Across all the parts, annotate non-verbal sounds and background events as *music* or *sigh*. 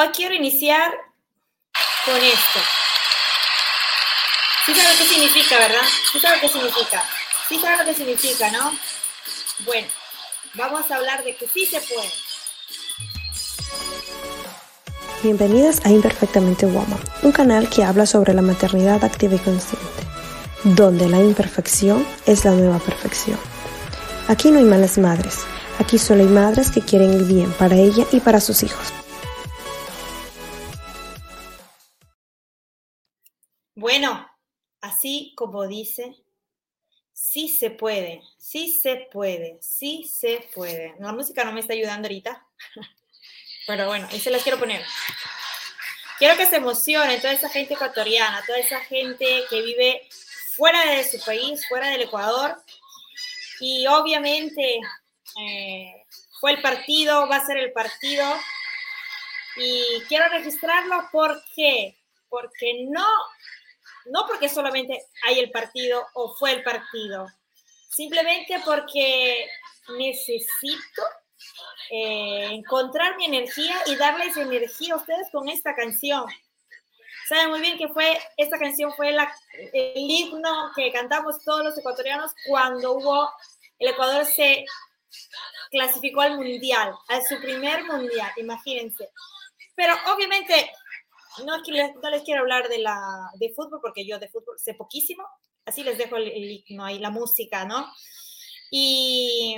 Hoy quiero iniciar con esto. Sí sabe qué significa, ¿verdad? Sí sabe qué significa. Sí sabe lo que significa, ¿no? Bueno, vamos a hablar de que sí se puede. Bienvenidas a Imperfectamente Woman, un canal que habla sobre la maternidad activa y consciente, donde la imperfección es la nueva perfección. Aquí no hay malas madres, aquí solo hay madres que quieren el bien para ella y para sus hijos. Así como dice, sí se puede, sí se puede, sí se puede. La música no me está ayudando ahorita, *laughs* pero bueno, ahí se las quiero poner. Quiero que se emocione toda esa gente ecuatoriana, toda esa gente que vive fuera de su país, fuera del Ecuador. Y obviamente eh, fue el partido, va a ser el partido. Y quiero registrarlo porque, porque no no porque solamente hay el partido o fue el partido, simplemente porque necesito eh, encontrar mi energía y darles energía a ustedes con esta canción. Saben muy bien que fue, esta canción fue la, el himno que cantamos todos los ecuatorianos cuando el Ecuador se clasificó al mundial, a su primer mundial, imagínense. Pero obviamente no les, no les quiero hablar de, la, de fútbol, porque yo de fútbol sé poquísimo, así les dejo el, el ahí, la música, ¿no? Y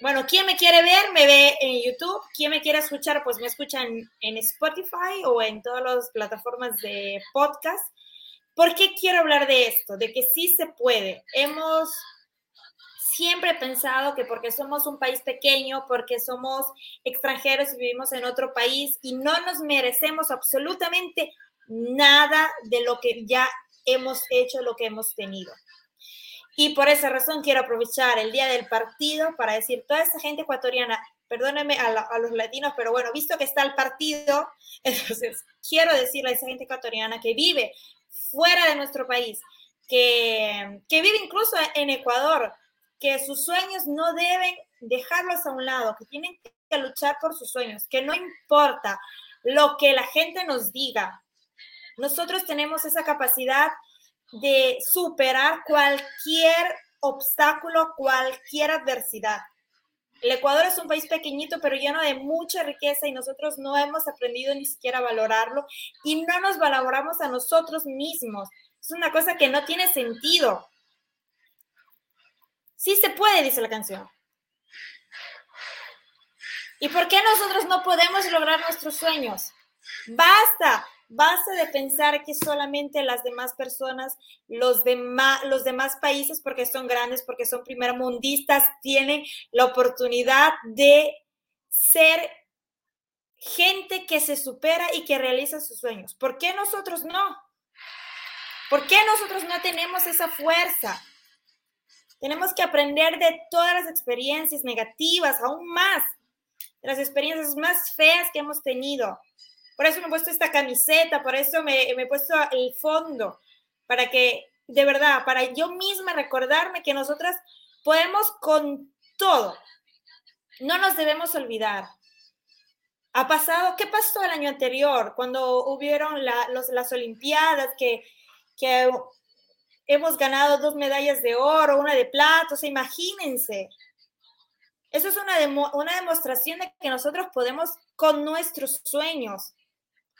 bueno, quien me quiere ver, me ve en YouTube. Quien me quiere escuchar, pues me escucha en, en Spotify o en todas las plataformas de podcast. ¿Por qué quiero hablar de esto? De que sí se puede. Hemos siempre he pensado que porque somos un país pequeño, porque somos extranjeros y vivimos en otro país y no nos merecemos absolutamente nada de lo que ya hemos hecho, lo que hemos tenido. Y por esa razón quiero aprovechar el día del partido para decir, toda esa gente ecuatoriana, perdónenme a, a, los latinos, pero bueno, visto que está el partido, *laughs* entonces quiero decirle a esa gente ecuatoriana que vive fuera de nuestro país, que, que vive incluso en Ecuador, que sus sueños no deben dejarlos a un lado, que tienen que luchar por sus sueños, que no importa lo que la gente nos diga. Nosotros tenemos esa capacidad de superar cualquier obstáculo, cualquier adversidad. El Ecuador es un país pequeñito, pero lleno de mucha riqueza y nosotros no hemos aprendido ni siquiera a valorarlo y no nos valoramos a nosotros mismos. Es una cosa que no tiene sentido. Sí se puede, dice la canción. ¿Y por qué nosotros no podemos lograr nuestros sueños? Basta, basta de pensar que solamente las demás personas, los, demás, los demás países, porque son grandes, porque son primermundistas, tienen la oportunidad de ser gente que se supera y que realiza sus sueños. ¿Por qué nosotros no? ¿Por qué nosotros no tenemos esa fuerza? Tenemos que aprender de todas las experiencias negativas, aún más, de las experiencias más feas que hemos tenido. Por eso me he puesto esta camiseta, por eso me, me he puesto el fondo, para que, de verdad, para yo misma recordarme que nosotras podemos con todo. No nos debemos olvidar. Ha pasado, ¿qué pasó el año anterior? Cuando hubieron la, los, las Olimpiadas, que, que hemos ganado dos medallas de oro, una de plata, o sea, imagínense. Eso es una, demo, una demostración de que nosotros podemos con nuestros sueños,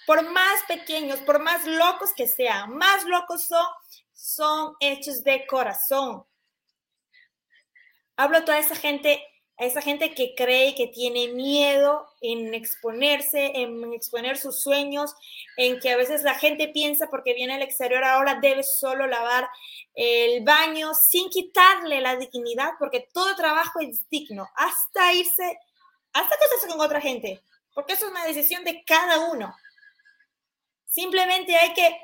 por más pequeños, por más locos que sean, más locos son hechos de corazón. Hablo a toda esa gente a esa gente que cree que tiene miedo en exponerse, en exponer sus sueños, en que a veces la gente piensa porque viene al exterior ahora debe solo lavar el baño sin quitarle la dignidad, porque todo trabajo es digno, hasta irse, hasta casarse con otra gente, porque eso es una decisión de cada uno. Simplemente hay que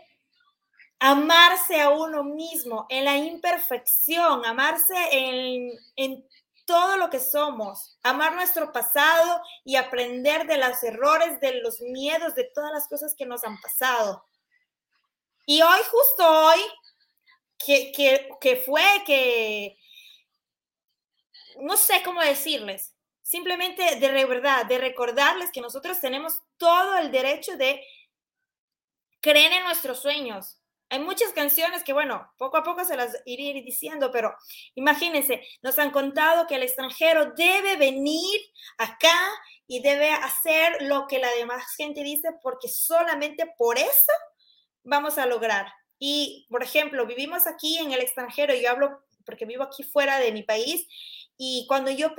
amarse a uno mismo en la imperfección, amarse en, en todo lo que somos, amar nuestro pasado y aprender de los errores, de los miedos, de todas las cosas que nos han pasado. Y hoy, justo hoy, que, que, que fue que, no sé cómo decirles, simplemente de verdad, de recordarles que nosotros tenemos todo el derecho de creer en nuestros sueños. Hay muchas canciones que, bueno, poco a poco se las iré diciendo, pero imagínense, nos han contado que el extranjero debe venir acá y debe hacer lo que la demás gente dice porque solamente por eso vamos a lograr. Y, por ejemplo, vivimos aquí en el extranjero, yo hablo porque vivo aquí fuera de mi país, y cuando yo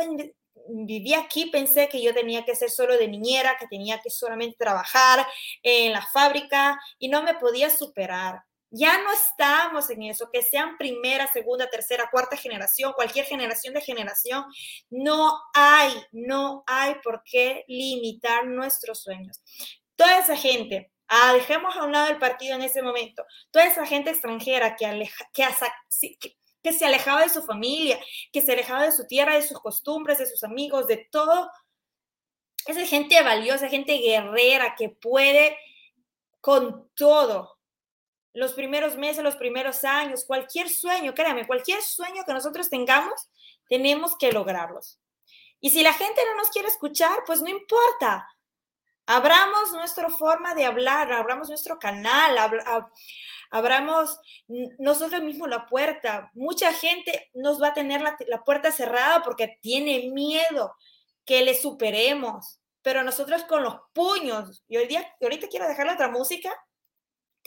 viví aquí pensé que yo tenía que ser solo de niñera, que tenía que solamente trabajar en la fábrica y no me podía superar. Ya no estamos en eso, que sean primera, segunda, tercera, cuarta generación, cualquier generación de generación, no hay, no hay por qué limitar nuestros sueños. Toda esa gente, ah, dejemos a un lado el partido en ese momento, toda esa gente extranjera que, que, que se alejaba de su familia, que se alejaba de su tierra, de sus costumbres, de sus amigos, de todo. Esa gente valiosa, gente guerrera que puede con todo los primeros meses, los primeros años, cualquier sueño, créame, cualquier sueño que nosotros tengamos, tenemos que lograrlos. Y si la gente no nos quiere escuchar, pues no importa. Abramos nuestra forma de hablar, abramos nuestro canal, abramos nosotros mismos la puerta. Mucha gente nos va a tener la, puerta cerrada porque tiene miedo que le superemos. Pero nosotros con los puños, y hoy día, ahorita quiero dejar la otra música,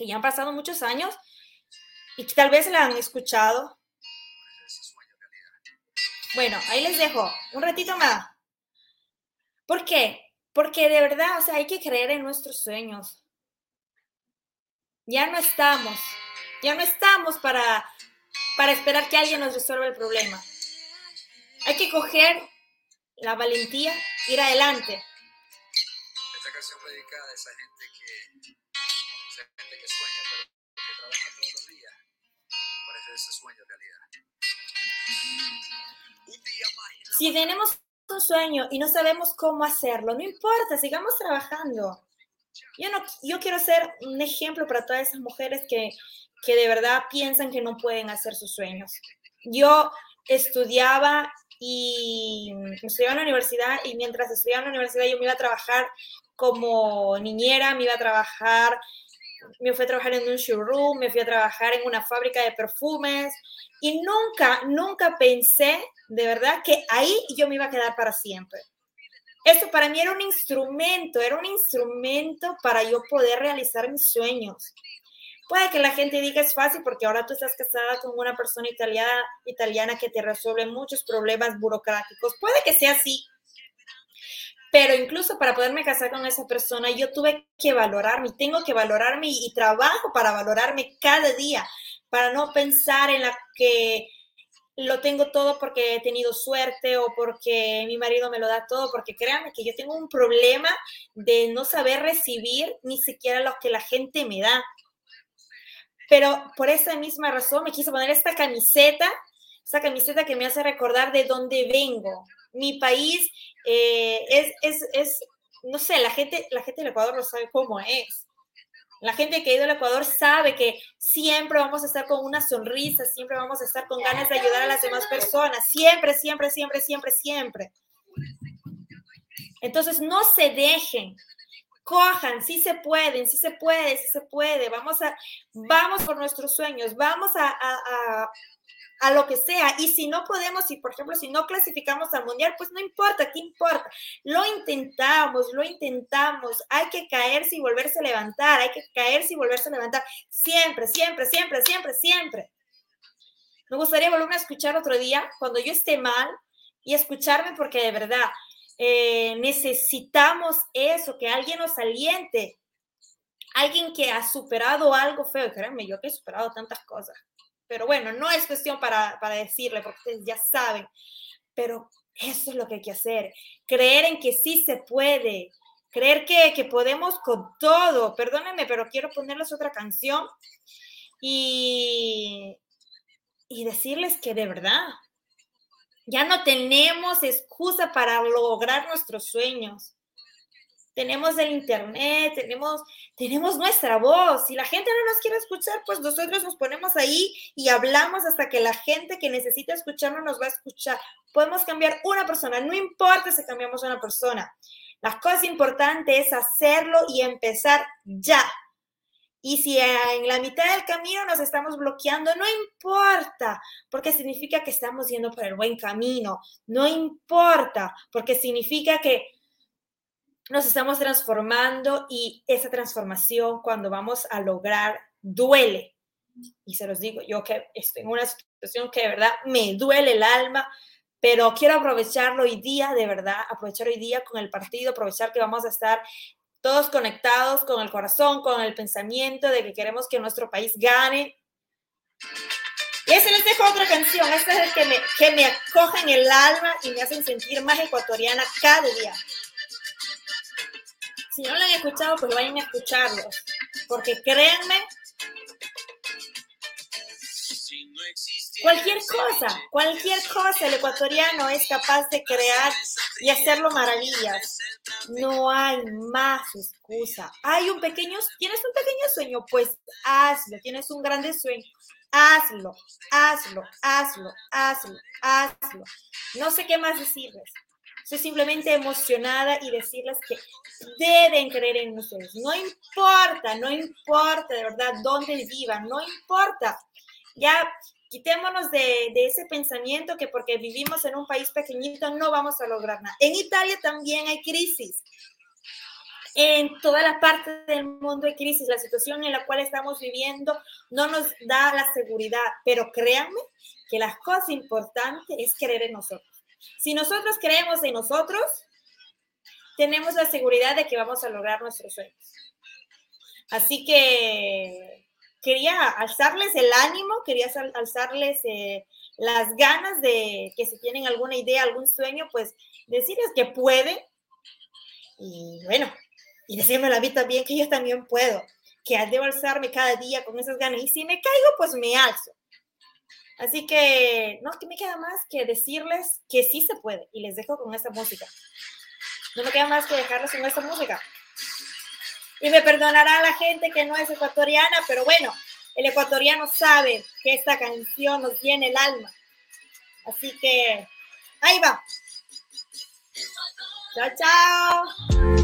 que ya han pasado muchos años y que tal vez la han escuchado. Bueno, ahí les dejo un ratito más. ¿Por qué? Porque de verdad, o sea, hay que creer en nuestros sueños. Ya no estamos, ya no estamos para, para esperar que alguien nos resuelva el problema. Hay que coger la valentía, ir adelante. Esta canción dedicada a esa gente que que sueña, pero que trabaja todos los días para ese sueño realidad. Si tenemos un sueño y no sabemos cómo hacerlo, no importa, sigamos trabajando. Yo, no, yo quiero ser un ejemplo para todas esas mujeres que, que de verdad piensan que no pueden hacer sus sueños. Yo estudiaba y estudiaba en la universidad y mientras estudiaba en la universidad yo me iba a trabajar como niñera, me iba a trabajar me fui a trabajar en un showroom, me fui a trabajar en una fábrica de perfumes y nunca, nunca pensé de verdad que ahí yo me iba a quedar para siempre. Eso para mí era un instrumento, era un instrumento para yo poder realizar mis sueños. Puede que la gente diga es fácil porque ahora tú estás casada con una persona italiana, italiana que te resuelve muchos problemas burocráticos. Puede que sea así, pero incluso para poderme casar con esa persona, yo tuve que valorarme, tengo que valorarme y, trabajo para valorarme cada día, para no pensar en la que lo tengo todo porque he tenido suerte o porque mi marido me lo da todo, porque créanme que yo tengo un problema de no saber recibir ni siquiera lo que la gente me da. Pero por esa misma razón me quise poner esta camiseta, esta camiseta que me hace recordar de dónde vengo, mi país eh, es, es, es, no sé, la gente, la gente del Ecuador lo sabe cómo es. La gente que ha ido al Ecuador sabe que siempre vamos a estar con una sonrisa, siempre vamos a estar con ganas de ayudar a las demás personas, siempre, siempre, siempre, siempre, siempre. Entonces, no se dejen, cojan, sí se pueden, sí se puede, sí se puede, vamos a, vamos por nuestros sueños, vamos a lo que sea. Y si no podemos, si por ejemplo, si no clasificamos al mundial, pues no importa, ¿qué importa? Lo intentamos, lo intentamos. Hay que caerse y volverse a levantar, hay que caerse y volverse a levantar. Siempre, siempre, siempre, siempre, siempre. Me gustaría volverme a escuchar otro día cuando yo esté mal y escucharme porque de verdad eh, necesitamos eso, que alguien nos aliente. Alguien que ha superado algo feo, créanme, yo que he superado tantas cosas pero bueno, no es cuestión para, para decirle, porque ustedes ya saben, pero eso es lo que hay que hacer, creer en que sí se puede, creer que, que podemos con todo. Perdónenme, pero quiero ponerles otra canción y, y decirles que de verdad, ya no tenemos excusa para lograr nuestros sueños. Tenemos el internet, tenemos, tenemos nuestra voz. Si la gente no nos quiere escuchar, pues nosotros nos ponemos ahí y hablamos hasta que la gente que necesita escucharnos nos va a escuchar. Podemos cambiar una persona, no importa si cambiamos una persona. La cosa importante es hacerlo y empezar ya. Y si en la mitad del camino nos estamos bloqueando, no importa, porque significa que estamos yendo por el buen camino. No importa, porque significa que nos estamos transformando y esa transformación cuando vamos a lograr duele. Y se los digo, yo que estoy en una situación que de verdad me duele el alma, pero quiero aprovecharlo hoy día, de verdad, aprovechar hoy día con el partido, aprovechar que vamos a estar todos conectados con el corazón, con el pensamiento de que queremos que nuestro país gane. Y ese les dejo otra canción, este es el que me, que me acoge en el alma y me hacen sentir más ecuatoriana cada día. Si no lo han escuchado, pues vayan a escucharlos. Porque créanme, cualquier cosa, cualquier cosa el ecuatoriano es capaz de crear y hacerlo maravillas. No hay más excusa. Hay un pequeño, tienes un pequeño sueño, pues hazlo. Tienes un grande sueño, hazlo, hazlo, hazlo, hazlo, hazlo. No sé qué más decirles. Estoy simplemente emocionada y decirles que deben creer en ustedes. No importa, no importa de verdad dónde vivan, no importa. Ya quitémonos de, de, ese pensamiento que porque vivimos en un país pequeñito no vamos a lograr nada. En Italia también hay crisis. En toda la parte del mundo hay crisis. La situación en la cual estamos viviendo no nos da la seguridad, pero créanme que la cosa importante es creer en nosotros. Si nosotros creemos en nosotros, tenemos la seguridad de que vamos a lograr nuestros sueños. Así que quería alzarles el ánimo, quería alzarles eh, las ganas de que si tienen alguna idea, algún sueño, pues decirles que pueden. Y bueno, y decirme a mí también que yo también puedo, que debo alzarme cada día con esas ganas. Y si me caigo, pues me alzo. Así que no que me queda más que decirles que sí se puede y les dejo con esta música. No me queda más que dejarles con esta música. Y me perdonará la gente que no es ecuatoriana, pero bueno, el ecuatoriano sabe que esta canción nos llena el alma. Así que ahí va. Chao, chao.